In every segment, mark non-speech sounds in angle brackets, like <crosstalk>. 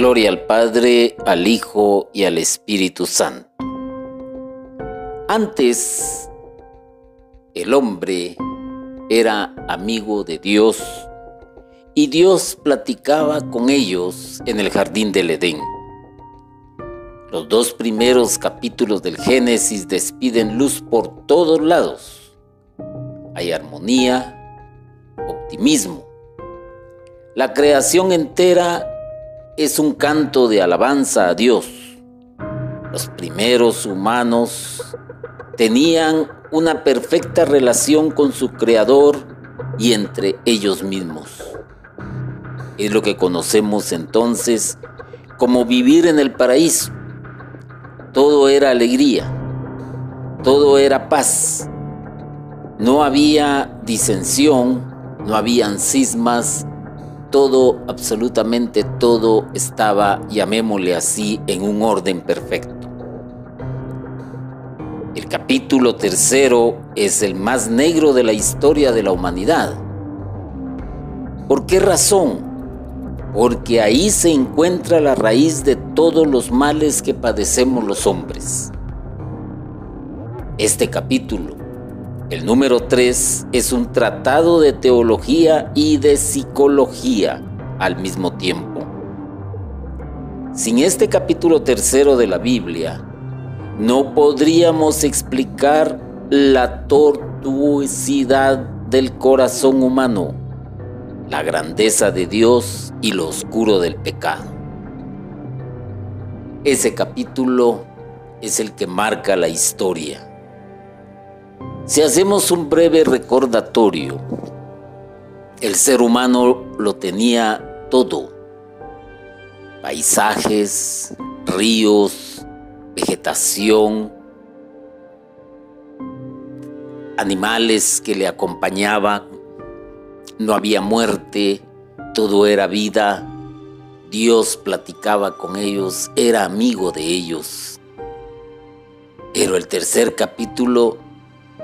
Gloria al Padre, al Hijo y al Espíritu Santo. Antes, el hombre era amigo de Dios y Dios platicaba con ellos en el jardín del Edén. Los dos primeros capítulos del Génesis despiden luz por todos lados. Hay armonía, optimismo. La creación entera es un canto de alabanza a Dios. Los primeros humanos tenían una perfecta relación con su Creador y entre ellos mismos. Es lo que conocemos entonces como vivir en el paraíso. Todo era alegría, todo era paz. No había disensión, no habían cismas, todo, absolutamente todo estaba, llamémosle así, en un orden perfecto. El capítulo tercero es el más negro de la historia de la humanidad. ¿Por qué razón? Porque ahí se encuentra la raíz de todos los males que padecemos los hombres. Este capítulo el número 3 es un tratado de teología y de psicología al mismo tiempo. Sin este capítulo tercero de la Biblia, no podríamos explicar la tortuosidad del corazón humano, la grandeza de Dios y lo oscuro del pecado. Ese capítulo es el que marca la historia si hacemos un breve recordatorio, el ser humano lo tenía todo. Paisajes, ríos, vegetación, animales que le acompañaban, no había muerte, todo era vida, Dios platicaba con ellos, era amigo de ellos. Pero el tercer capítulo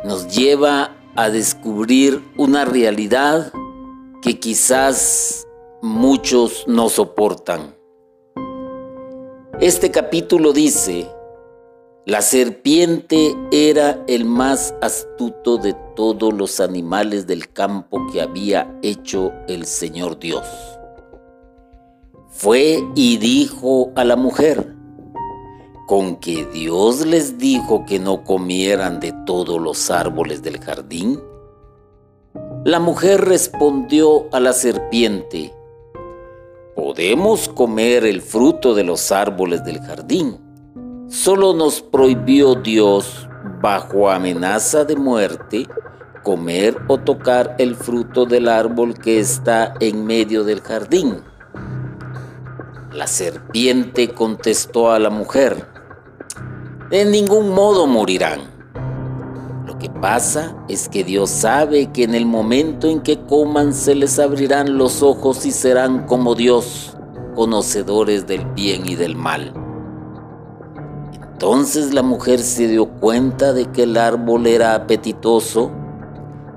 nos lleva a descubrir una realidad que quizás muchos no soportan. Este capítulo dice, la serpiente era el más astuto de todos los animales del campo que había hecho el Señor Dios. Fue y dijo a la mujer, con que Dios les dijo que no comieran de todos los árboles del jardín? La mujer respondió a la serpiente, podemos comer el fruto de los árboles del jardín. Solo nos prohibió Dios, bajo amenaza de muerte, comer o tocar el fruto del árbol que está en medio del jardín. La serpiente contestó a la mujer, en ningún modo morirán. Lo que pasa es que Dios sabe que en el momento en que coman se les abrirán los ojos y serán como Dios, conocedores del bien y del mal. Entonces la mujer se dio cuenta de que el árbol era apetitoso,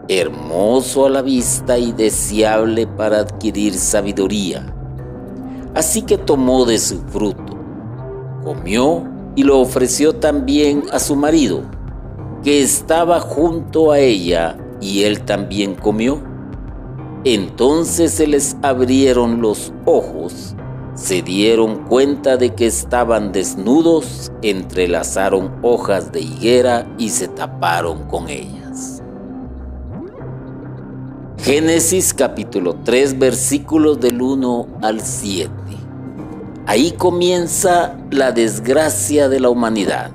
hermoso a la vista y deseable para adquirir sabiduría. Así que tomó de su fruto, comió y lo ofreció también a su marido, que estaba junto a ella, y él también comió. Entonces se les abrieron los ojos, se dieron cuenta de que estaban desnudos, entrelazaron hojas de higuera y se taparon con ellas. Génesis capítulo 3 versículos del 1 al 7. Ahí comienza la desgracia de la humanidad.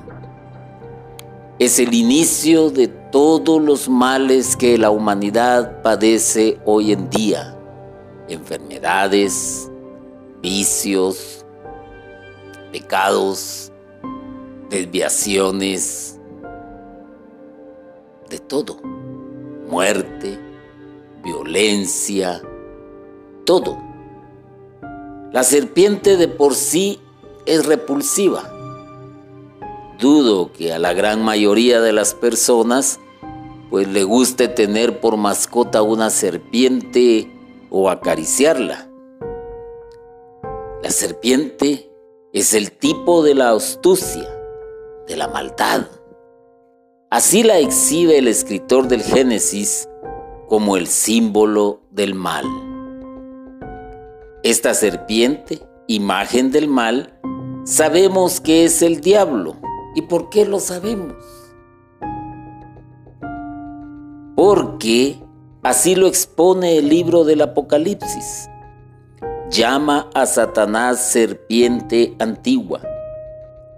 Es el inicio de todos los males que la humanidad padece hoy en día. Enfermedades, vicios, pecados, desviaciones, de todo. Muerte, violencia, todo. La serpiente de por sí es repulsiva. Dudo que a la gran mayoría de las personas pues le guste tener por mascota una serpiente o acariciarla. La serpiente es el tipo de la astucia, de la maldad. Así la exhibe el escritor del Génesis como el símbolo del mal. Esta serpiente, imagen del mal, sabemos que es el diablo. ¿Y por qué lo sabemos? Porque así lo expone el libro del Apocalipsis llama a Satanás serpiente antigua.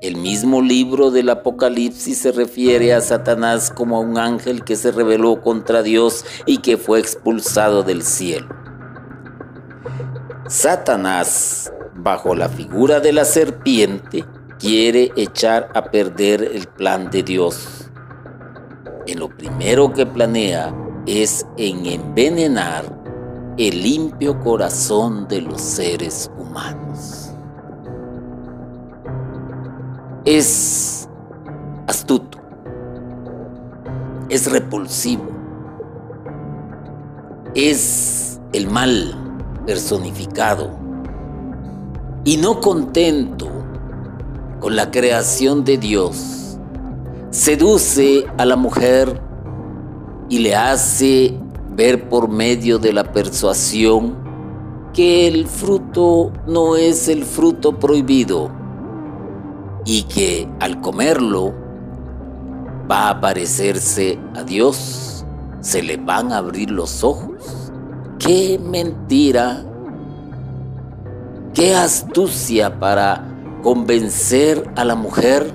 El mismo libro del Apocalipsis se refiere a Satanás como a un ángel que se rebeló contra Dios y que fue expulsado del cielo. Satanás, bajo la figura de la serpiente, quiere echar a perder el plan de Dios. En lo primero que planea es en envenenar el limpio corazón de los seres humanos. Es astuto, es repulsivo, es el mal personificado y no contento con la creación de Dios, seduce a la mujer y le hace ver por medio de la persuasión que el fruto no es el fruto prohibido y que al comerlo va a parecerse a Dios, se le van a abrir los ojos. ¡Qué mentira! ¡Qué astucia para convencer a la mujer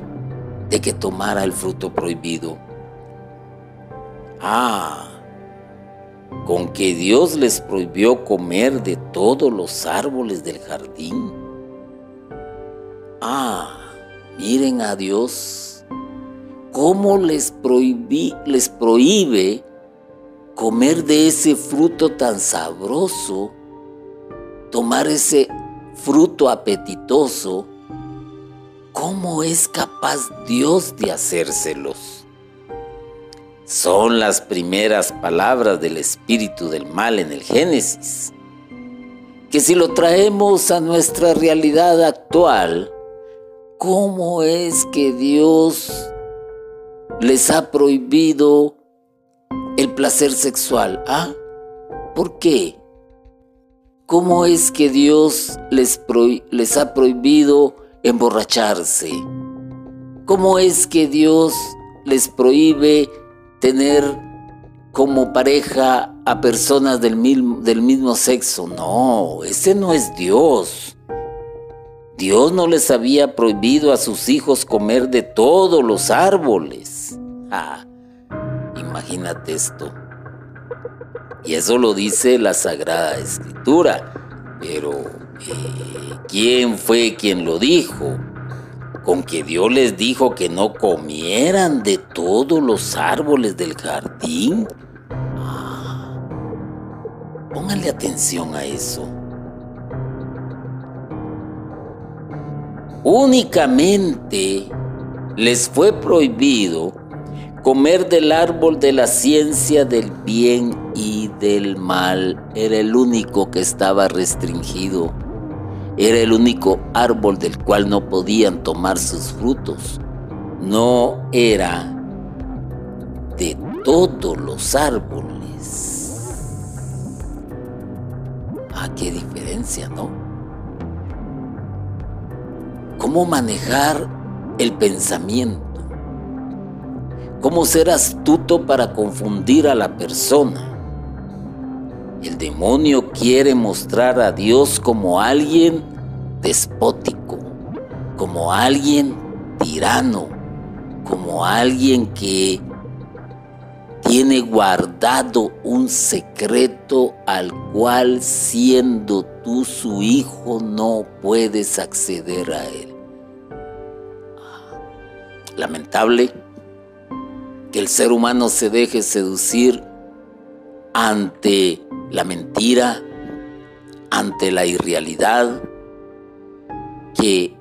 de que tomara el fruto prohibido! Ah, con que Dios les prohibió comer de todos los árboles del jardín. Ah, miren a Dios, cómo les, prohibí, les prohíbe comer de ese fruto tan sabroso, tomar ese fruto apetitoso, ¿cómo es capaz Dios de hacérselos? son las primeras palabras del espíritu del mal en el Génesis, que si lo traemos a nuestra realidad actual, ¿cómo es que Dios les ha prohibido el placer sexual? ¿Ah? ¿Por qué? ¿Cómo es que Dios les, ha prohibido emborracharse? ¿Cómo es que Dios les prohíbe tener como pareja a personas del mismo, del mismo sexo. No, ese no es Dios. Dios no les había prohibido a sus hijos comer de todos los árboles. Ah, imagínate esto. Y eso lo dice la Sagrada Escritura. Pero, eh, ¿quién fue quien lo dijo? con que Dios les dijo que no comieran de todos los árboles del jardín. Ah, pónganle atención a eso. Únicamente les fue prohibido comer del árbol de la ciencia del bien y del mal. Era el único que estaba restringido. Era el único árbol del cual no podían tomar sus frutos. No era de todos los árboles. Ah, qué diferencia, ¿no? ¿Cómo manejar el pensamiento? ¿Cómo ser astuto para confundir a la persona? El demonio quiere mostrar a Dios como alguien despótico, como alguien tirano, como alguien que tiene guardado un secreto al cual siendo tú su hijo no puedes acceder a él. Lamentable que el ser humano se deje seducir ante la mentira, ante la irrealidad, que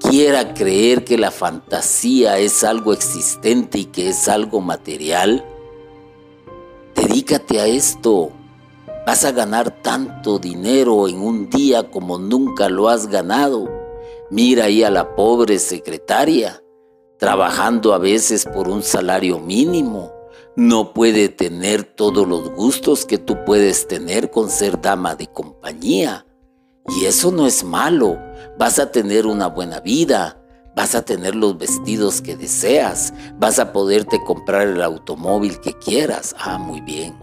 quiera creer que la fantasía es algo existente y que es algo material, dedícate a esto, Vas a ganar tanto dinero en un día como nunca lo has ganado. Mira ahí a la pobre secretaria, trabajando a veces por un salario mínimo. No puede tener todos los gustos que tú puedes tener con ser dama de compañía. Y eso no es malo. Vas a tener una buena vida. Vas a tener los vestidos que deseas. Vas a poderte comprar el automóvil que quieras. Ah, muy bien.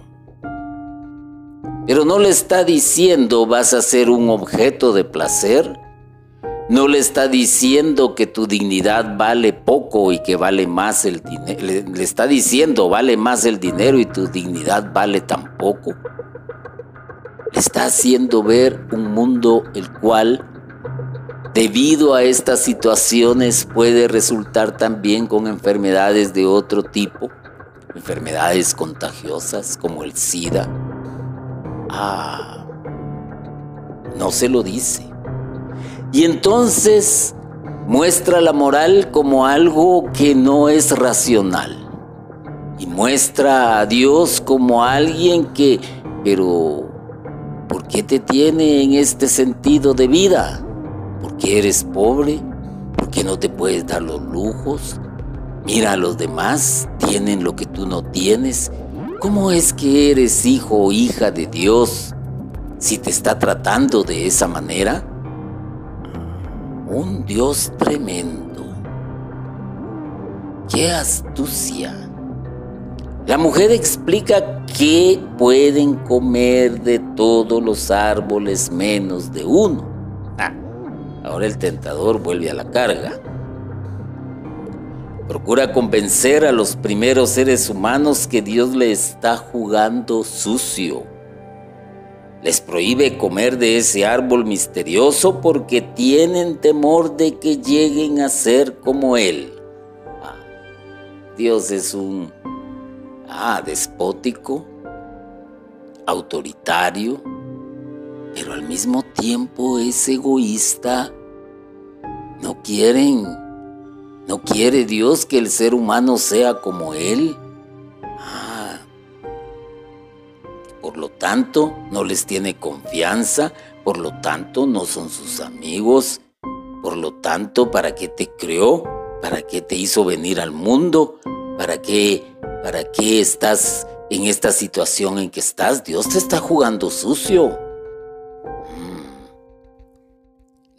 Pero no le está diciendo vas a ser un objeto de placer no le está diciendo que tu dignidad vale poco y que vale más el dinero. Le, está diciendo vale más el dinero y tu dignidad vale tan poco. Le está haciendo ver un mundo el cual, debido a estas situaciones, puede resultar también con enfermedades de otro tipo, enfermedades contagiosas como el SIDA. Ah, no se lo dice. Y entonces muestra la moral como algo que no es racional. Y muestra a Dios como alguien que, pero, ¿por qué te tiene en este sentido de vida? ¿Porque eres pobre? ¿Por qué no te puedes dar los lujos? Mira a los demás, tienen lo que tú no tienes. ¿Cómo es que eres hijo o hija de Dios si te está tratando de esa manera? Un Dios tremendo. ¡Qué astucia! La mujer explica que pueden comer de todos los árboles menos de uno. Ah, ahora el tentador vuelve a la carga. Procura convencer a los primeros seres humanos que Dios le está jugando sucio les prohíbe comer de ese árbol misterioso porque tienen temor de que lleguen a ser como Él. Ah, Dios es un ah, despótico, autoritario, pero al mismo tiempo es egoísta. No quieren, no quiere Dios que el ser humano sea como Él. Por lo tanto no les tiene confianza, por lo tanto no son sus amigos, por lo tanto, ¿para qué te creó? ¿Para qué te hizo venir al mundo? ¿Para qué, para qué estás en esta situación en que estás? Dios te está jugando sucio. Mm.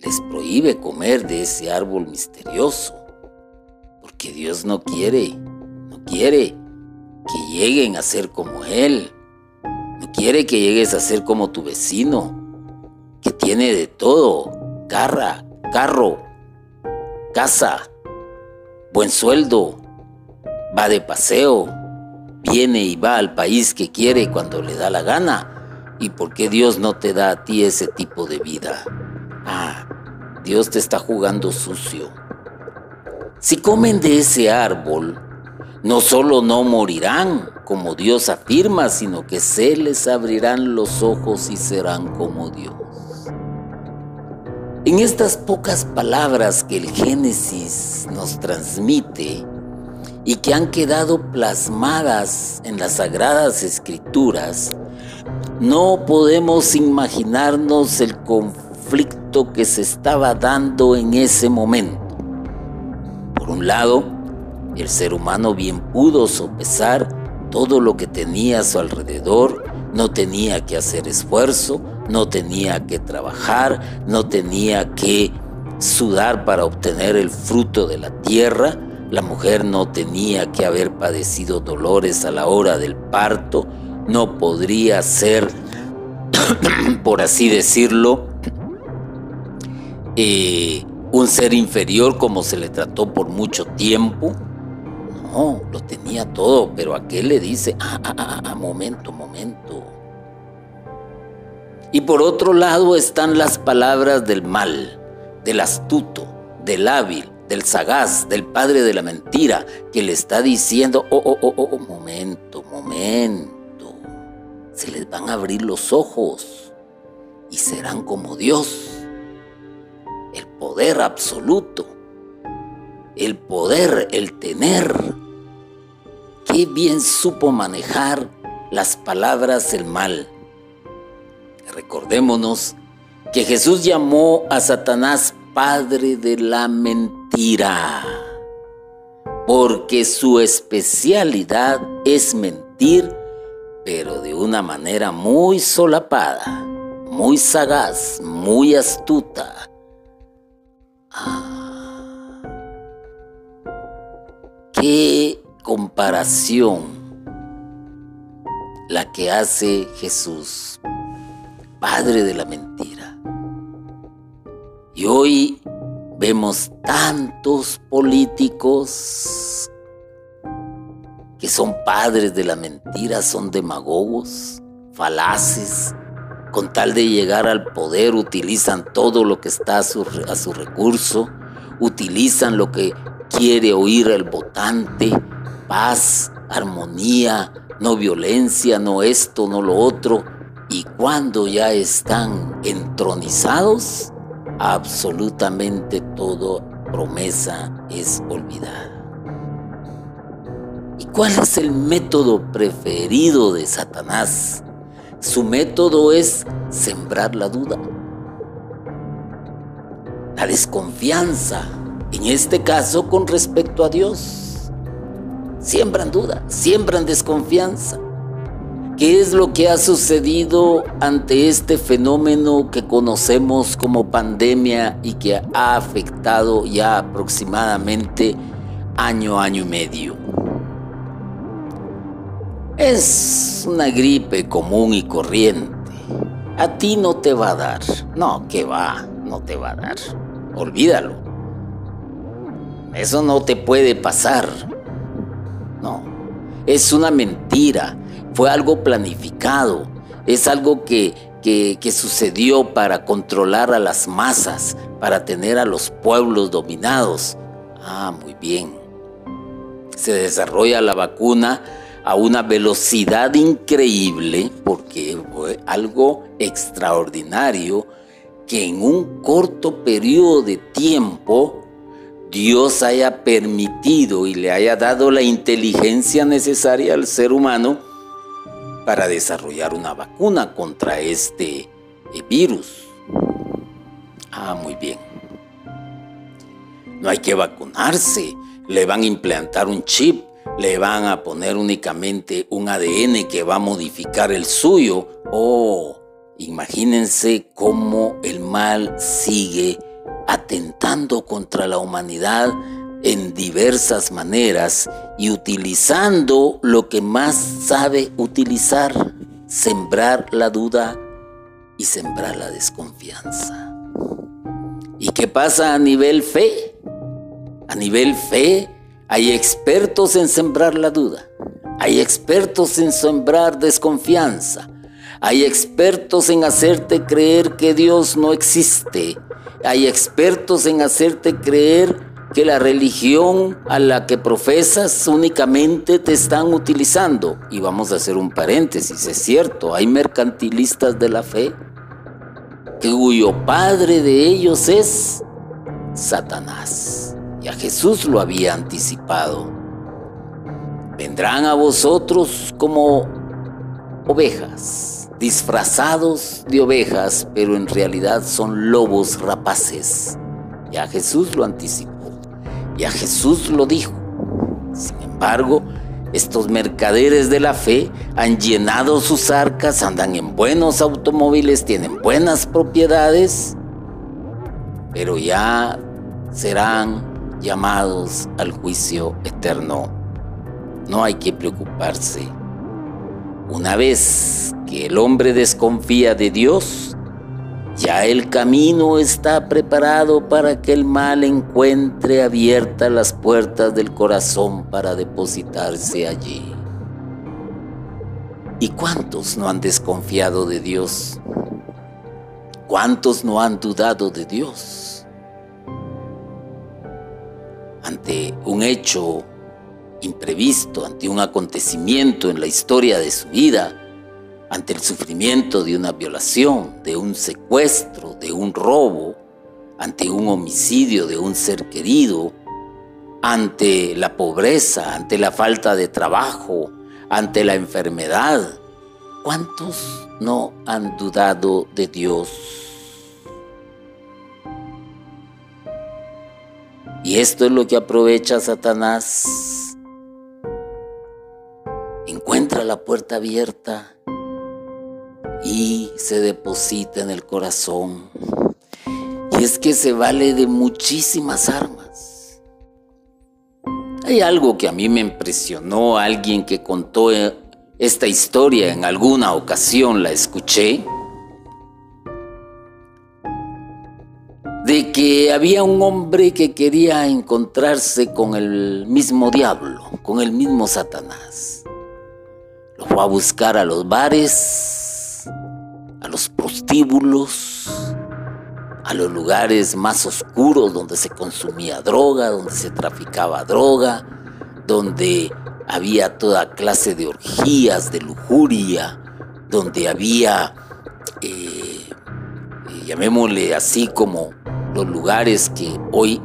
Les prohíbe comer de ese árbol misterioso, porque Dios no quiere, no quiere que lleguen a ser como Él. Quiere que llegues a ser como tu vecino, que tiene de todo, carra, carro, casa, buen sueldo, va de paseo, viene y va al país que quiere cuando le da la gana. ¿Y por qué Dios no te da a ti ese tipo de vida? Ah, Dios te está jugando sucio. Si comen de ese árbol, no solo no morirán, como Dios afirma, sino que se les abrirán los ojos y serán como Dios. En estas pocas palabras que el Génesis nos transmite y que han quedado plasmadas en las sagradas escrituras, no podemos imaginarnos el conflicto que se estaba dando en ese momento. Por un lado, el ser humano bien pudo sopesar todo lo que tenía a su alrededor, no tenía que hacer esfuerzo, no tenía que trabajar, no tenía que sudar para obtener el fruto de la tierra, la mujer no tenía que haber padecido dolores a la hora del parto, no podría ser, <clears throat> por así decirlo, eh, un ser inferior como se le trató por mucho tiempo, no, lo tenía todo, pero aquel le dice, ah, ah, ah, ah, momento, momento. Y por otro lado están las palabras del mal, del astuto, del hábil, del sagaz, del padre de la mentira, que le está diciendo, oh, oh, oh, oh, momento, momento. Se les van a abrir los ojos y serán como Dios. El poder absoluto. El poder, el tener qué bien supo manejar las palabras el mal. Recordémonos que Jesús llamó a Satanás padre de la mentira, porque su especialidad es mentir, pero de una manera muy solapada, muy sagaz, muy astuta. Ah, comparación la que hace Jesús, Padre de la mentira. Y hoy vemos tantos políticos que son padres de la mentira, son demagogos, falaces, con tal de llegar al poder utilizan todo lo que está a su, recurso, utilizan lo que quiere oír el votante, paz, armonía, no violencia, no esto, no lo otro. Y cuando ya están entronizados, absolutamente todo promesa es olvidada. ¿Y cuál es el método preferido de Satanás? Su método es sembrar la duda, la desconfianza, en este caso con respecto a Dios. Siembran duda, siembran desconfianza. ¿Qué es lo que ha sucedido ante este fenómeno que conocemos como pandemia y que ha afectado ya aproximadamente año, año y medio? Es una gripe común y corriente. A ti no te va a dar. No, que va, no te va a dar. Olvídalo. Eso no te puede pasar. Es una mentira fue algo planificado, es algo que, que, sucedió para controlar a las masas, para tener a los pueblos dominados. Ah, muy bien. Se desarrolla la vacuna a una velocidad increíble porque fue algo extraordinario que en un corto periodo de tiempo Dios haya permitido y le haya dado la inteligencia necesaria al ser humano para desarrollar una vacuna contra este eh, virus. Ah, muy bien. No hay que vacunarse. Le van a implantar un chip, le van a poner únicamente un ADN que va a modificar el suyo. Oh, imagínense cómo el mal sigue atentando contra la humanidad en diversas maneras y utilizando lo que más sabe utilizar, sembrar la duda y sembrar la desconfianza. ¿Y qué pasa a nivel fe? A nivel fe hay expertos en sembrar la duda, hay expertos en sembrar desconfianza, hay expertos en hacerte creer que Dios no existe, hay expertos en hacerte creer que la religión a la que profesas únicamente te están utilizando. Y vamos a hacer un paréntesis, es cierto, hay mercantilistas de la fe cuyo padre de ellos es Satanás. Y a Jesús lo había anticipado. Vendrán a vosotros como ovejas, disfrazados de ovejas, pero en realidad son lobos rapaces. Ya Jesús lo anticipó. Y a Jesús lo dijo. Sin embargo, estos mercaderes de la fe han llenado sus arcas, andan en buenos automóviles, tienen buenas propiedades, pero ya serán llamados al juicio eterno. No hay que preocuparse. Una vez que el hombre desconfía de Dios, ya el camino está preparado para que el mal encuentre abiertas las puertas del corazón para depositarse allí. ¿Y cuántos no han desconfiado de Dios? ¿Cuántos no han dudado de Dios? Ante un hecho imprevisto, ante un acontecimiento en la historia de su vida, ante el sufrimiento de una violación, de un secuestro, de un robo, ante un homicidio de un ser querido, ante la pobreza, ante la falta de trabajo, ante la enfermedad. ¿cuántos no han dudado de Dios? Y esto es lo que aprovecha Satanás. La puerta abierta y se deposita en el corazón. Y es que se vale de muchísimas armas. Hay algo que a mí me impresionó, alguien que contó eh, esta historia en alguna ocasión, la escuché, de que había un hombre que quería encontrarse con el mismo diablo, con el mismo Satanás. Fue a buscar a los bares, a los prostíbulos, a los lugares más oscuros donde se consumía droga, donde se traficaba droga, donde había toda clase de orgías, de lujuria, donde había, eh, eh, llamémosle así como los lugares que hoy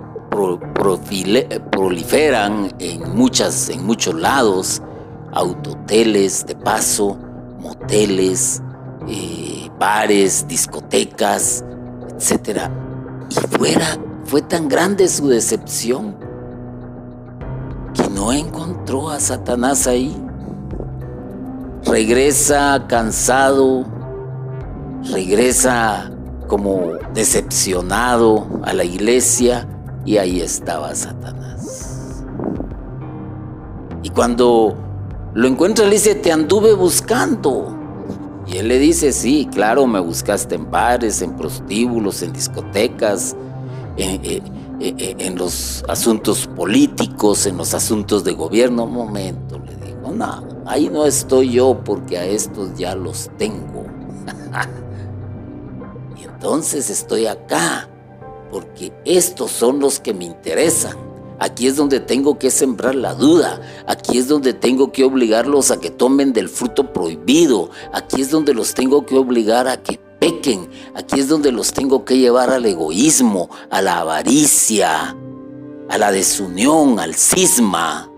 proliferan en, muchas, en muchos lados, autoteles de paso, moteles, eh, bares, discotecas, etc. Y fuera, fue tan grande su decepción que no encontró a Satanás ahí. Regresa cansado, regresa como decepcionado a la iglesia y ahí estaba Satanás. Y cuando lo encuentra le dice, te anduve buscando. Y él le dice, sí, claro, me buscaste en bares, en prostíbulos, en discotecas, en, los asuntos políticos, en los asuntos de gobierno. Un momento, le digo, no, ahí no estoy yo porque a estos ya los tengo. <laughs> y entonces estoy acá porque estos son los que me interesan. Aquí es donde tengo que sembrar la duda. Aquí es donde tengo que obligarlos a que tomen del fruto prohibido. Aquí es donde los tengo que obligar a que pequen. Aquí es donde los tengo que llevar al egoísmo, a la avaricia, a la desunión, al cisma.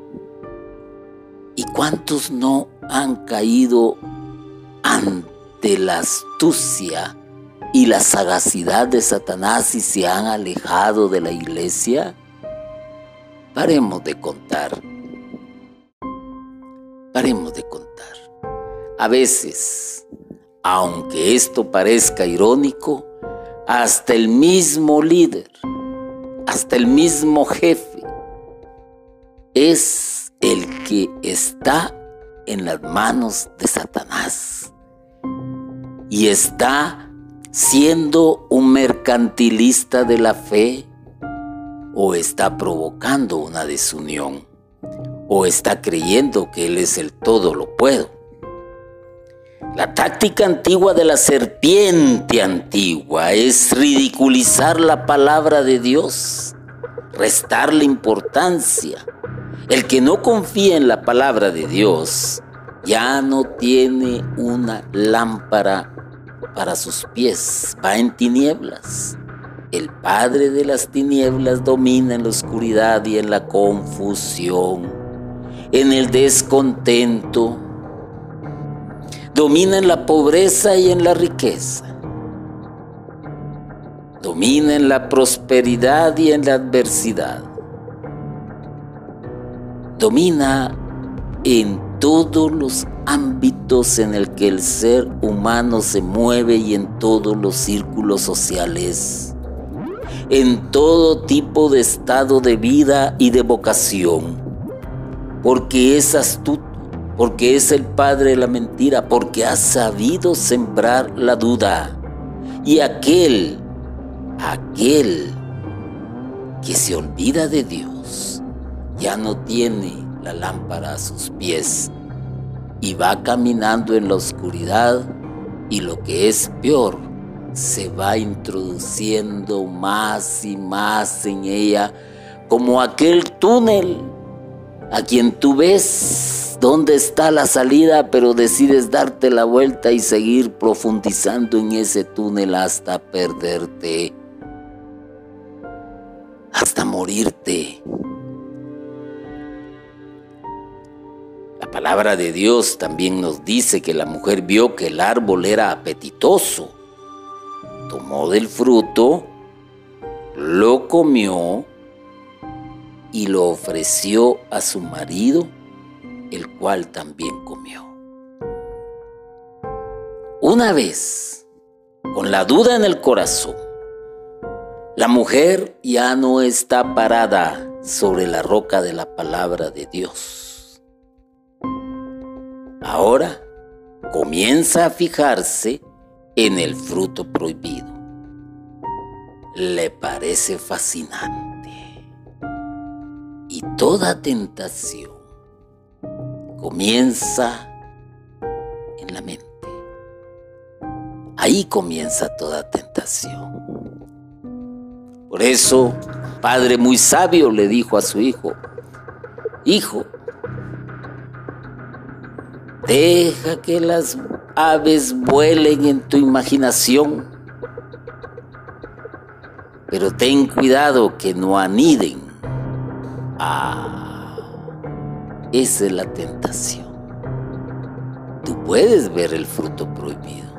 ¿Y cuántos no han caído ante la astucia y la sagacidad de Satanás y se han alejado de la iglesia? Paremos de contar. Paremos de contar. A veces, aunque esto parezca irónico, hasta el mismo líder, hasta el mismo jefe, es el que está en las manos de Satanás y está siendo un mercantilista de la fe o está provocando una desunión, o está creyendo que Él es el todo lo puedo. La táctica antigua de la serpiente antigua es ridiculizar la palabra de Dios, restarle importancia. El que no confía en la palabra de Dios ya no tiene una lámpara para sus pies, va en tinieblas. El Padre de las tinieblas domina en la oscuridad y en la confusión, en el descontento, domina en la pobreza y en la riqueza, domina en la prosperidad y en la adversidad, domina en todos los ámbitos en el que el ser humano se mueve y en todos los círculos sociales en todo tipo de estado de vida y de vocación, porque es astuto, porque es el padre de la mentira, porque ha sabido sembrar la duda. Y aquel, aquel que se olvida de Dios, ya no tiene la lámpara a sus pies y va caminando en la oscuridad y lo que es peor, se va introduciendo más y más en ella, como aquel túnel a quien tú ves dónde está la salida, pero decides darte la vuelta y seguir profundizando en ese túnel hasta perderte, hasta morirte. La palabra de Dios también nos dice que la mujer vio que el árbol era apetitoso. Tomó del fruto, lo comió y lo ofreció a su marido, el cual también comió. Una vez, con la duda en el corazón, la mujer ya no está parada sobre la roca de la palabra de Dios. Ahora comienza a fijarse en el fruto prohibido. Le parece fascinante. Y toda tentación comienza en la mente. Ahí comienza toda tentación. Por eso, padre muy sabio le dijo a su hijo, hijo, deja que las aves vuelen en tu imaginación, pero ten cuidado que no aniden. Ah, esa es la tentación. Tú puedes ver el fruto prohibido.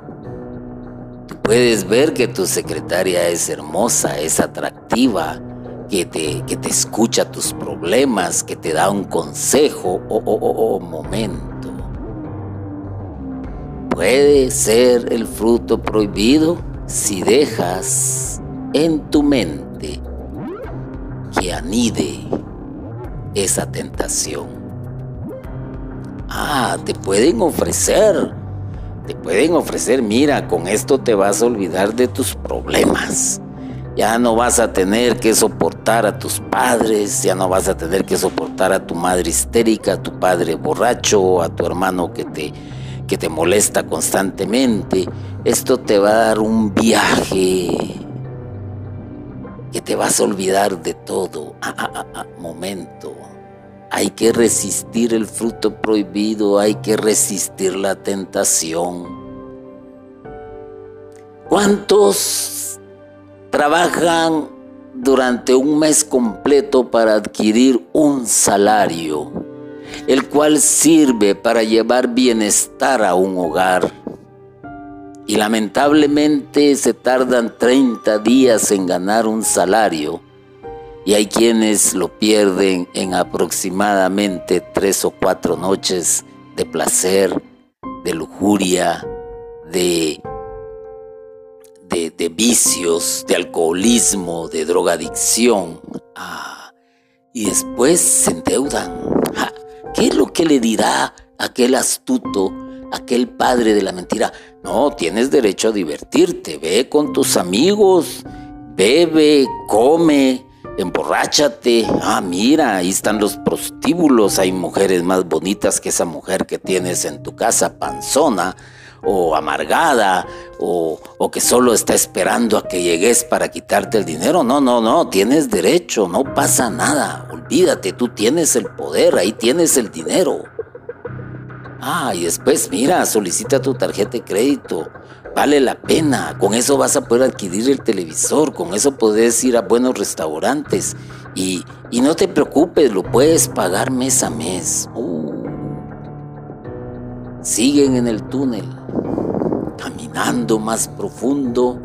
Tú puedes ver que tu secretaria es hermosa, es atractiva, que te, que te escucha tus problemas, que te da un consejo o oh, oh, oh, momento puede ser el fruto prohibido si dejas en tu mente que anide esa tentación. Ah, te pueden ofrecer, te pueden ofrecer, mira, con esto te vas a olvidar de tus problemas. Ya no vas a tener que soportar a tus padres, ya no vas a tener que soportar a tu madre histérica, a tu padre borracho, a tu hermano que te que te molesta constantemente, esto te va a dar un viaje que te vas a olvidar de todo. Ah, ah, ah, momento. Hay que resistir el fruto prohibido, hay que resistir la tentación. ¿Cuántos trabajan durante un mes completo para adquirir un salario? El cual sirve para llevar bienestar a un hogar. Y lamentablemente se tardan 30 días en ganar un salario y hay quienes lo pierden en aproximadamente tres o cuatro noches de placer, de lujuria, de, de, vicios, de alcoholismo, de drogadicción. Ah, y después se endeudan. ¿Qué es lo que le dirá aquel astuto, aquel padre de la mentira? No, tienes derecho a divertirte, ve con tus amigos, bebe, come, emborráchate. Ah, mira, ahí están los prostíbulos, hay mujeres más bonitas que esa mujer que tienes en tu casa, panzona o amargada o, o, que solo está esperando a que llegues para quitarte el dinero. No, no, no, tienes derecho, no pasa nada. Olvídate, tú tienes el poder, ahí tienes el dinero. Ah, y después, mira, solicita tu tarjeta de crédito. Vale la pena. Con eso vas a poder adquirir el televisor. Con eso puedes ir a buenos restaurantes. Y, y no te preocupes, lo puedes pagar mes a mes. Uh. Siguen en el túnel, caminando más profundo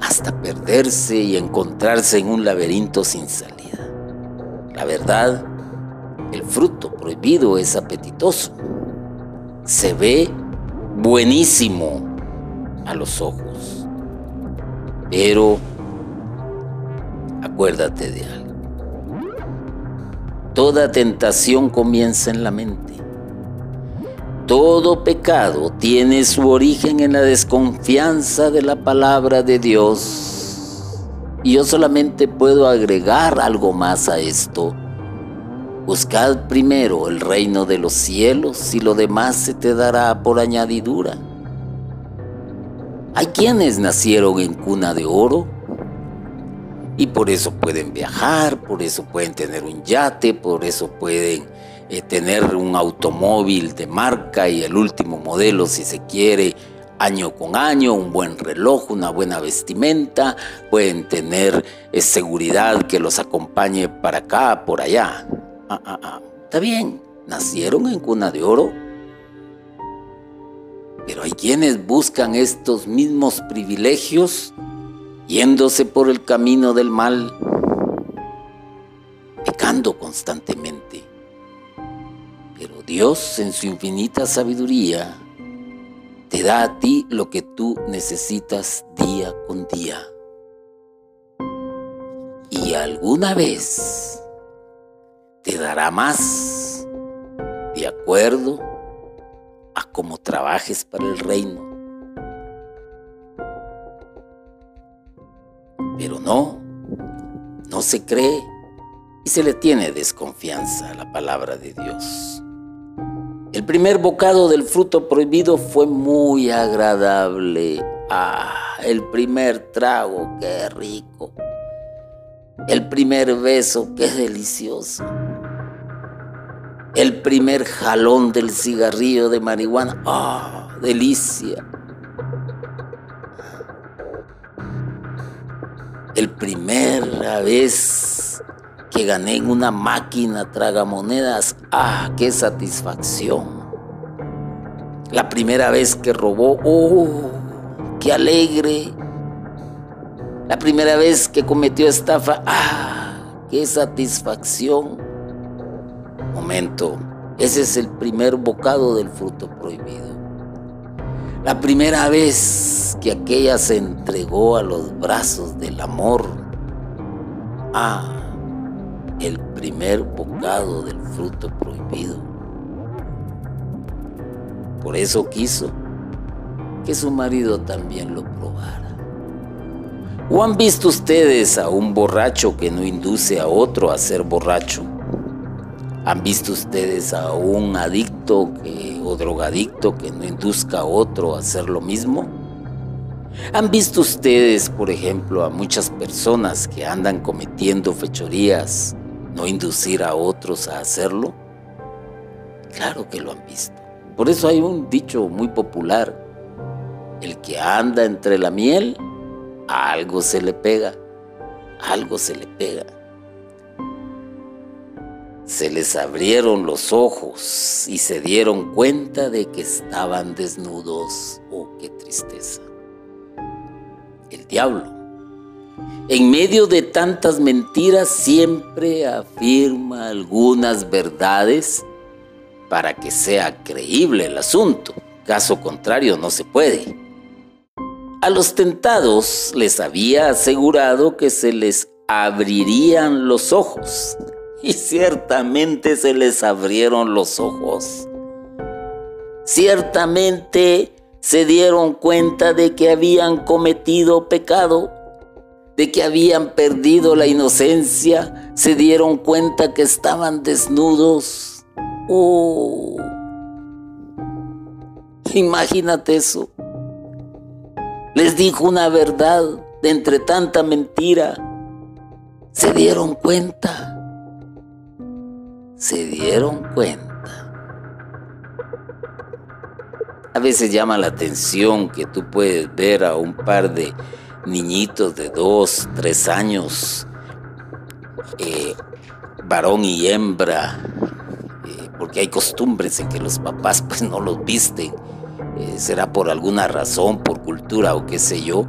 hasta perderse y encontrarse en un laberinto sin salida. La verdad, el fruto prohibido es apetitoso. Se ve buenísimo a los ojos. Pero acuérdate de algo. Toda tentación comienza en la mente. Todo pecado tiene su origen en la desconfianza de la palabra de Dios y yo solamente puedo agregar algo más a esto. Buscad primero el reino de los cielos y lo demás se te dará por añadidura. Hay quienes nacieron en cuna de oro y por eso pueden viajar, por eso pueden tener un yate, por eso pueden eh, tener un automóvil de marca y el último modelo si se quiere año con año, un buen reloj, una buena vestimenta, pueden tener eh, seguridad que los acompañe para acá, por allá. Ah, ah, ah. Está bien, nacieron en cuna de oro. Pero hay quienes buscan estos mismos privilegios yéndose por el camino del mal, pecando constantemente. Pero Dios en su infinita sabiduría te da a ti lo que tú necesitas día con día. Y alguna vez te dará más de acuerdo a cómo trabajes para el reino. Pero no, no se cree y se le tiene desconfianza a la palabra de Dios. El primer bocado del fruto prohibido fue muy agradable. Ah, el primer trago, qué rico. El primer beso, qué delicioso. El primer jalón del cigarrillo de marihuana, ah, delicia. El primera vez que gané en una máquina tragamonedas, ah, qué satisfacción. La primera vez que robó, oh, qué alegre. La primera vez que cometió estafa, ah, qué satisfacción. Momento, ese es el primer bocado del fruto prohibido. La primera vez que aquella se entregó a los brazos del amor, ah, el primer bocado del fruto prohibido. Por eso quiso que su marido también lo probara. ¿O han visto ustedes a un borracho que no induce a otro a ser borracho? ¿Han visto ustedes a un adicto o drogadicto que no induzca a otro a hacer lo mismo? ¿Han visto ustedes, por ejemplo, a muchas personas que andan cometiendo fechorías no inducir a otros a hacerlo? Claro que lo han visto. Por eso hay un dicho muy popular, el que anda entre la miel, algo se le pega, algo se le pega. Se les abrieron los ojos y se dieron cuenta de que estaban desnudos. Oh, qué tristeza. El diablo en medio de tantas mentiras siempre afirma algunas verdades para que sea creíble el asunto. Caso contrario no se puede. A los tentados les había asegurado que se les abrirían los ojos. Y ciertamente se les abrieron los ojos. Ciertamente se dieron cuenta de que habían cometido pecado de que habían perdido la inocencia, se dieron cuenta que estaban desnudos. Oh, imagínate eso. Les dijo una verdad de entre tanta mentira. Se dieron cuenta. Se dieron cuenta. A veces llama la atención que tú puedes ver a un par de niñitos de dos, tres años, eh, varón y hembra, eh, porque hay costumbres en que los papás <laughs> pues no los visten, eh, será por alguna razón, por cultura o qué sé yo,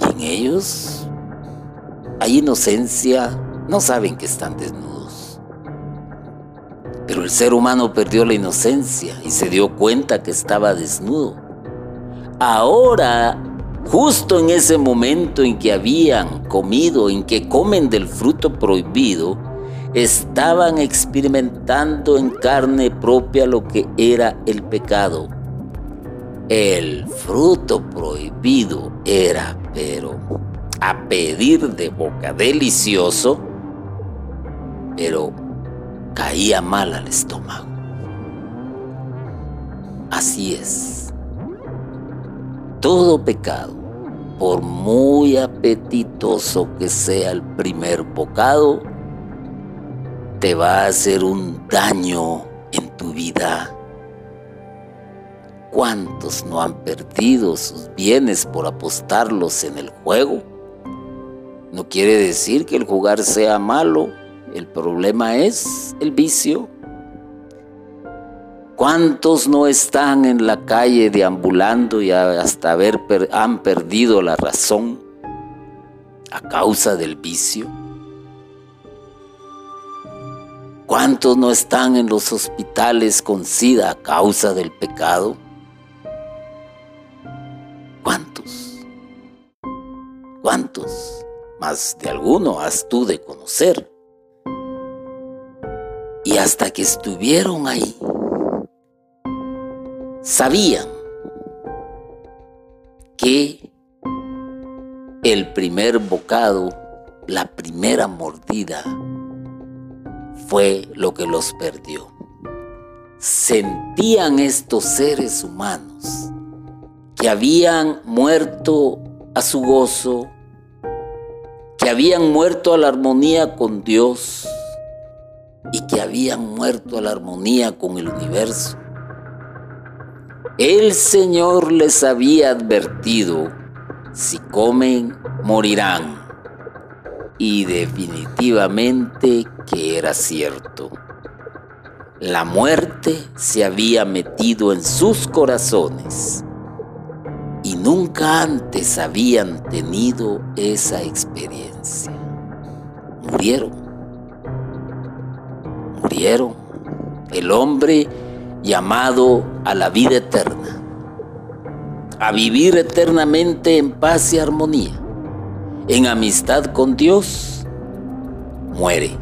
y en ellos hay inocencia, no saben que están desnudos. Pero el ser humano perdió la inocencia y se dio cuenta que estaba desnudo. Ahora Justo en ese momento en que habían comido, en que comen del fruto prohibido, estaban experimentando en carne propia lo que era el pecado. El fruto prohibido era, pero a pedir de boca delicioso, pero caía mal al estómago. Así es todo pecado, por muy apetitoso que sea el primer bocado, te va a hacer un daño en tu vida. ¿Cuántos no han perdido sus bienes por apostarlos en el juego? No quiere decir que el jugar sea malo, el problema es el vicio. ¿Cuántos no están en la calle deambulando y hasta haber han perdido la razón a causa del vicio? ¿Cuántos no están en los hospitales con sida a causa del pecado? ¿Cuántos? ¿Cuántos? Más de alguno has tú de conocer. Y hasta que estuvieron ahí, sabían que el primer bocado, la primera mordida, fue lo que los perdió. Sentían estos seres humanos que habían muerto a su gozo, que habían muerto a la armonía con Dios y que habían muerto a la armonía con el universo. El Señor les había advertido, si comen, morirán. Y definitivamente que era cierto. La muerte se había metido en sus corazones y nunca antes habían tenido esa experiencia. Murieron. Murieron. El hombre llamado a la vida eterna, a vivir eternamente en paz y armonía, en amistad con Dios, muere.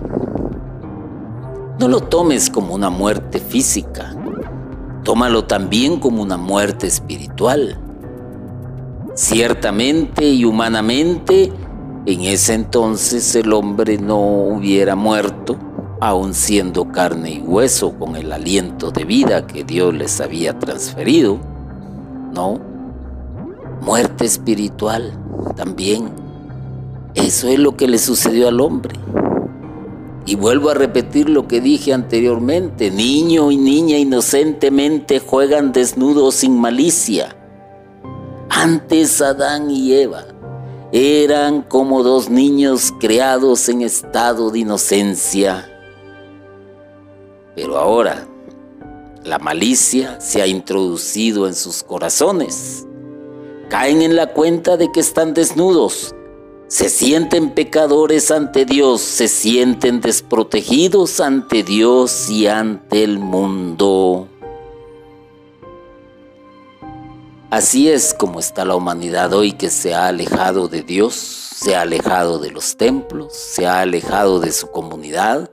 No lo tomes como una muerte física, tómalo también como una muerte espiritual. Ciertamente y humanamente, en ese entonces el hombre no hubiera muerto aun siendo carne y hueso con el aliento de vida que Dios les había transferido. No, muerte espiritual también. Eso es lo que le sucedió al hombre. Y vuelvo a repetir lo que dije anteriormente, niño y niña inocentemente juegan desnudos sin malicia. Antes Adán y Eva eran como dos niños creados en estado de inocencia pero ahora la malicia se ha introducido en sus corazones. Caen en la cuenta de que están desnudos. Se sienten pecadores ante Dios, se sienten desprotegidos ante Dios y ante el mundo. Así es como está la humanidad hoy que se ha alejado de Dios, se ha alejado de los templos, se ha alejado de su comunidad,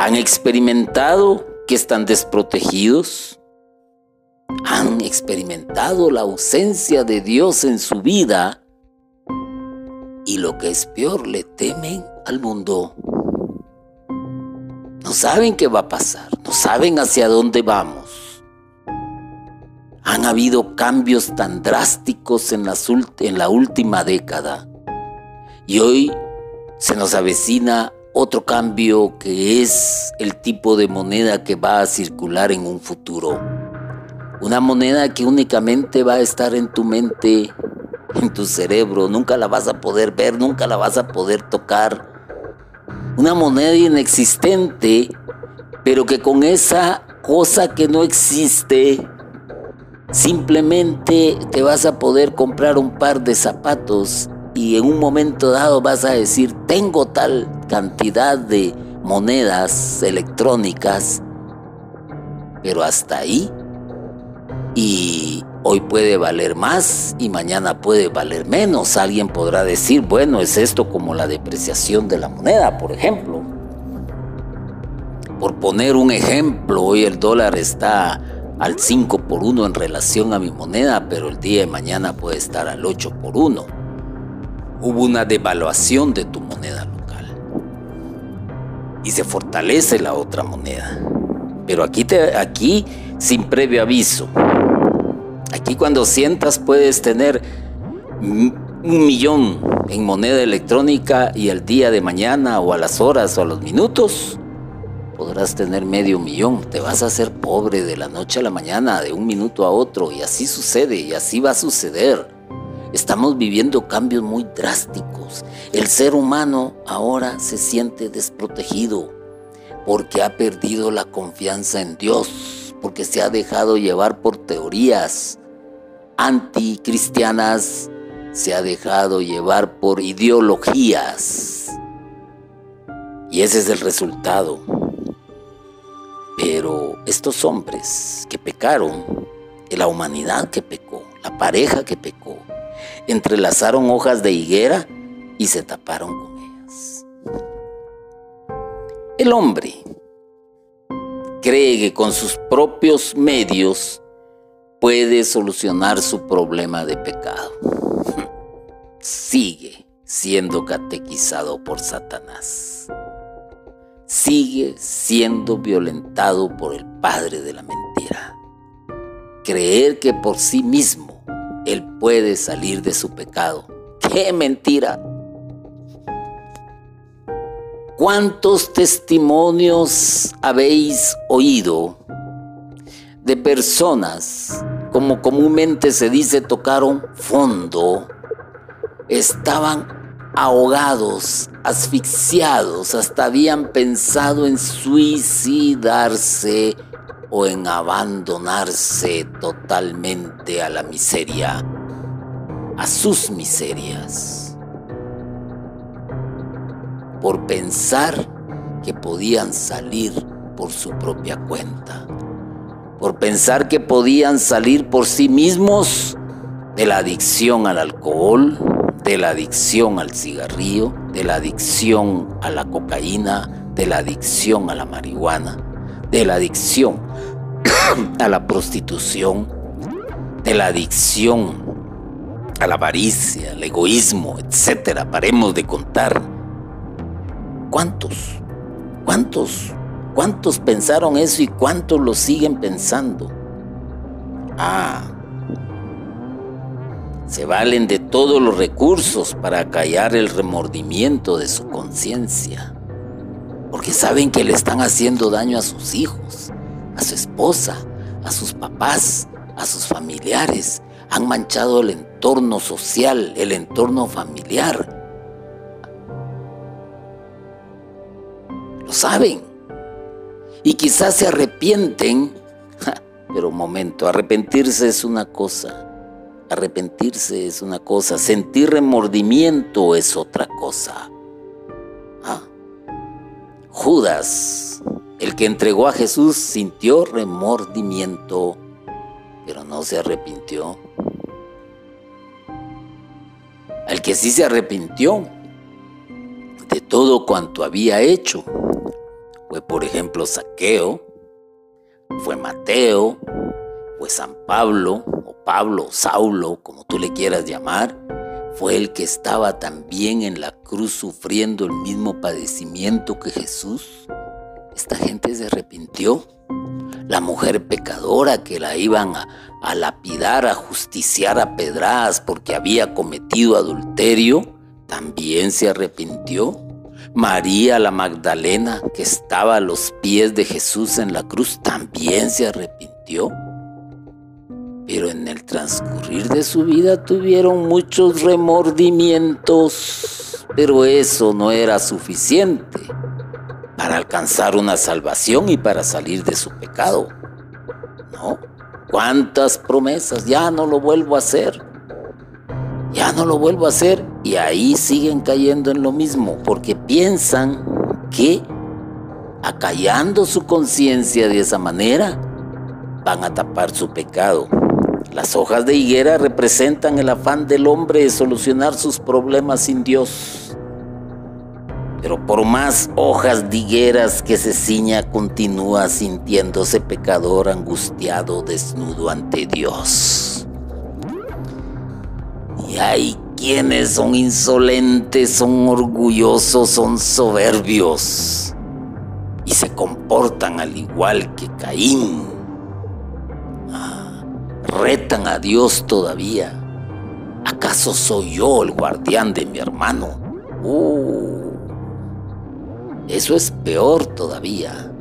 ¿Han experimentado que están desprotegidos? ¿Han experimentado la ausencia de Dios en su vida? Y lo que es peor, le temen al mundo. No saben qué va a pasar, no saben hacia dónde vamos. Han habido cambios tan drásticos en, en la última década y hoy se nos avecina otro cambio que es el tipo de moneda que va a circular en un futuro. Una moneda que únicamente va a estar en tu mente, en tu cerebro, nunca la vas a poder ver, nunca la vas a poder tocar. Una moneda inexistente, pero que con esa cosa que no existe, simplemente te vas a poder comprar un par de zapatos y en un momento dado vas a decir, tengo tal cantidad de monedas electrónicas, pero hasta ahí. Y hoy puede valer más y mañana puede valer menos. Alguien podrá decir, bueno, es esto como la depreciación de la moneda, por ejemplo. Por poner un ejemplo, hoy el dólar está al 5 por 1 en relación a mi moneda, pero el día de mañana puede estar al 8 por 1 hubo una devaluación de tu moneda local y se fortalece la otra moneda. Pero aquí, aquí sin previo aviso. Aquí cuando sientas puedes tener un millón en moneda electrónica y al día de mañana o a las horas o a los minutos podrás tener medio millón. Te vas a hacer pobre de la noche a la mañana, de un minuto a otro y así sucede y así va a suceder. Estamos viviendo cambios muy drásticos. El ser humano ahora se siente desprotegido porque ha perdido la confianza en Dios, porque se ha dejado llevar por teorías anticristianas, se ha dejado llevar por ideologías. Y ese es el resultado. Pero estos hombres que pecaron, la humanidad que pecó, la pareja que pecó, entrelazaron hojas de higuera y se taparon con ellas. El hombre cree que con sus propios medios puede solucionar su problema de pecado. Sigue siendo catequizado por Satanás. Sigue siendo violentado por el padre de la mentira. Creer que por sí mismo él puede salir de su pecado. ¡Qué mentira! ¿Cuántos testimonios habéis oído de personas, como comúnmente se dice, tocaron fondo, estaban ahogados, asfixiados, hasta habían pensado en suicidarse o en abandonarse totalmente a la miseria, a sus miserias? por pensar que podían salir por su propia cuenta, por pensar que podían salir por sí mismos de la adicción al alcohol, de la adicción al cigarrillo, de la adicción a la cocaína, de la adicción a la marihuana, de la adicción <coughs> a la prostitución, de la adicción a la avaricia, al egoísmo, etcétera. Paremos de contar ¿Cuántos? ¿Cuántos? ¿Cuántos pensaron eso y cuántos lo siguen pensando? Ah, se valen de todos los recursos para callar el remordimiento de su conciencia, porque saben que le están haciendo daño a sus hijos, a su esposa, a sus papás, a sus familiares, han manchado el entorno social, el entorno familiar, Lo saben. Y quizás se arrepienten. Pero un momento, arrepentirse es una cosa. Arrepentirse es una cosa. Sentir remordimiento es otra cosa. Judas, el que entregó a Jesús, sintió remordimiento, pero no se arrepintió. El que sí se arrepintió de todo cuanto había hecho, fue por ejemplo Saqueo, fue Mateo, fue San Pablo, o Pablo, Saulo, como tú le quieras llamar, fue el que estaba también en la cruz sufriendo el mismo padecimiento que Jesús. Esta gente se arrepintió. La mujer pecadora que la iban a, lapidar, a justiciar a pedradas porque había cometido adulterio, también se arrepintió. María la Magdalena, que estaba a los pies de Jesús en la cruz, también se arrepintió. Pero en el transcurrir de su vida tuvieron muchos remordimientos, pero eso no era suficiente para alcanzar una salvación y para salir de su pecado. ¿No? ¿Cuántas promesas? Ya no lo vuelvo a hacer ya no lo vuelvo a hacer y ahí siguen cayendo en lo mismo porque piensan que acallando su conciencia de esa manera van a tapar su pecado. Las hojas de higuera representan el afán del hombre de solucionar sus problemas sin Dios. Pero por más hojas de higueras que se ciña, continúa sintiéndose pecador, angustiado, desnudo ante Dios. Y hay quienes son insolentes, son orgullosos, son soberbios y se comportan al igual que Caín. Retan a Dios todavía. ¿Acaso soy yo el guardián de mi hermano? Uh, eso es peor todavía.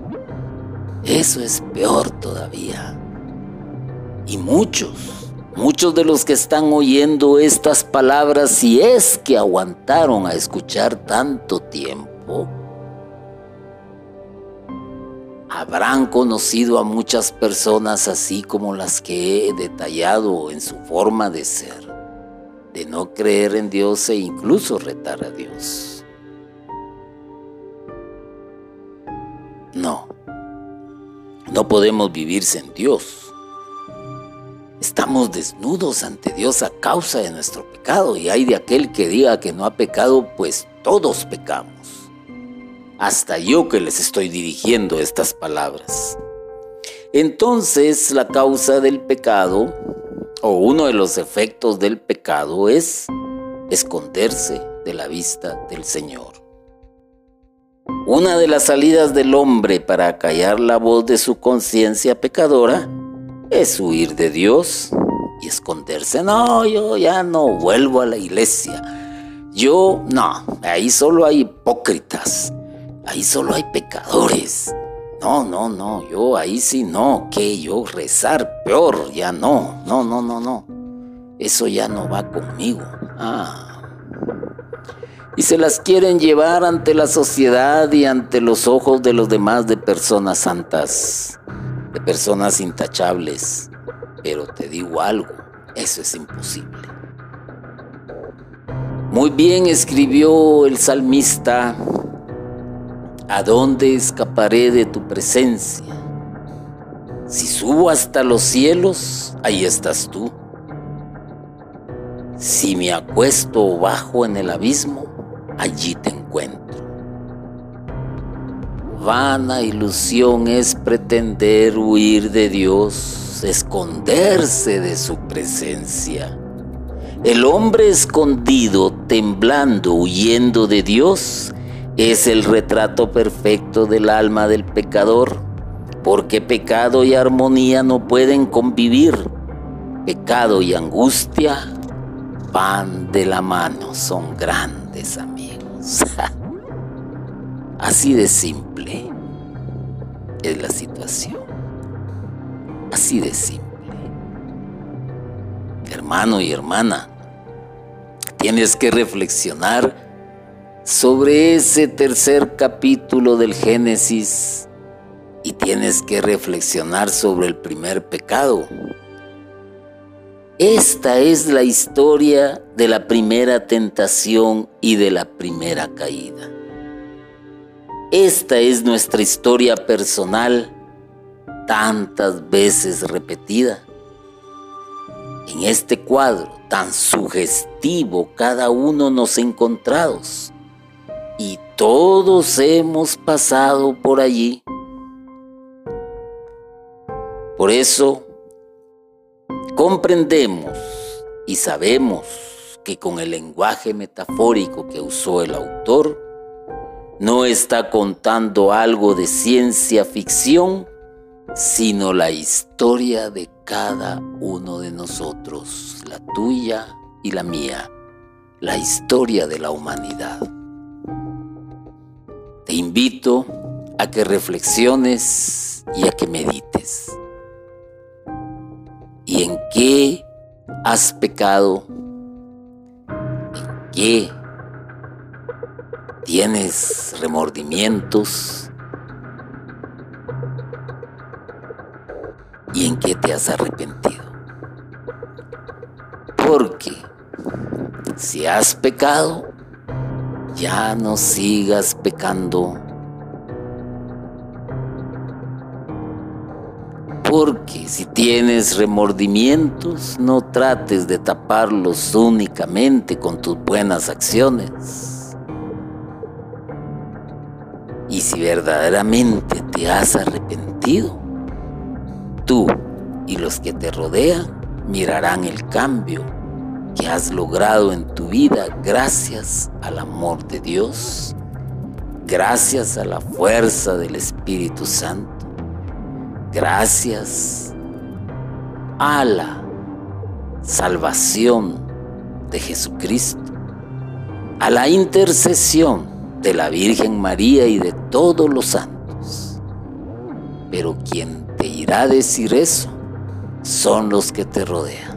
Eso es peor todavía. Y muchos Muchos de los que están oyendo estas palabras, si es que aguantaron a escuchar tanto tiempo, habrán conocido a muchas personas así como las que he detallado en su forma de ser, de no creer en Dios e incluso retar a Dios. No, no podemos vivir sin Dios. Estamos desnudos ante Dios a causa de nuestro pecado y hay de aquel que diga que no ha pecado, pues todos pecamos. Hasta yo que les estoy dirigiendo estas palabras. Entonces la causa del pecado, o uno de los efectos del pecado, es esconderse de la vista del Señor. Una de las salidas del hombre para callar la voz de su conciencia pecadora es huir de Dios y esconderse. No, yo ya no vuelvo a la iglesia. Yo, no, ahí solo hay hipócritas. Ahí solo hay pecadores. No, no, no, yo ahí sí no, que yo rezar peor, ya no, no, no, no, no. Eso ya no va conmigo. Ah. Y se las quieren llevar ante la sociedad y ante los ojos de los demás de personas santas de personas intachables. Pero te digo algo, eso es imposible. Muy bien escribió el salmista, ¿a dónde escaparé de tu presencia? Si subo hasta los cielos, ahí estás tú. Si me acuesto bajo en el abismo, allí te encuentro. Vana ilusión es pretender huir de Dios, esconderse de su presencia. El hombre escondido, temblando, huyendo de Dios, es el retrato perfecto del alma del pecador, porque pecado y armonía no pueden convivir. Pecado y angustia van de la mano, son grandes amigos. <laughs> Así de simple es la situación. Así de simple. Hermano y hermana, tienes que reflexionar sobre ese tercer capítulo del Génesis y tienes que reflexionar sobre el primer pecado. Esta es la historia de la primera tentación y de la primera caída. Esta es nuestra historia personal, tantas veces repetida. En este cuadro tan sugestivo cada uno nos encontrados y todos hemos pasado por allí. Por eso comprendemos y sabemos que con el lenguaje metafórico que usó el autor, no está contando algo de ciencia ficción, sino la historia de cada uno de nosotros, la tuya y la mía, la historia de la humanidad. Te invito a que reflexiones y a que medites. ¿Y en qué has pecado? ¿En qué tienes remordimientos y en qué te has arrepentido. Porque si has pecado, ya no sigas pecando. Porque si tienes remordimientos, no trates de taparlos únicamente con tus buenas acciones y si verdaderamente te has arrepentido, tú y los que te rodean mirarán el cambio que has logrado en tu vida gracias al amor de Dios, gracias a la fuerza del Espíritu Santo, gracias a la salvación de Jesucristo, a la intercesión de la Virgen María y de todos los santos. Pero quien te irá a decir eso son los que te rodean.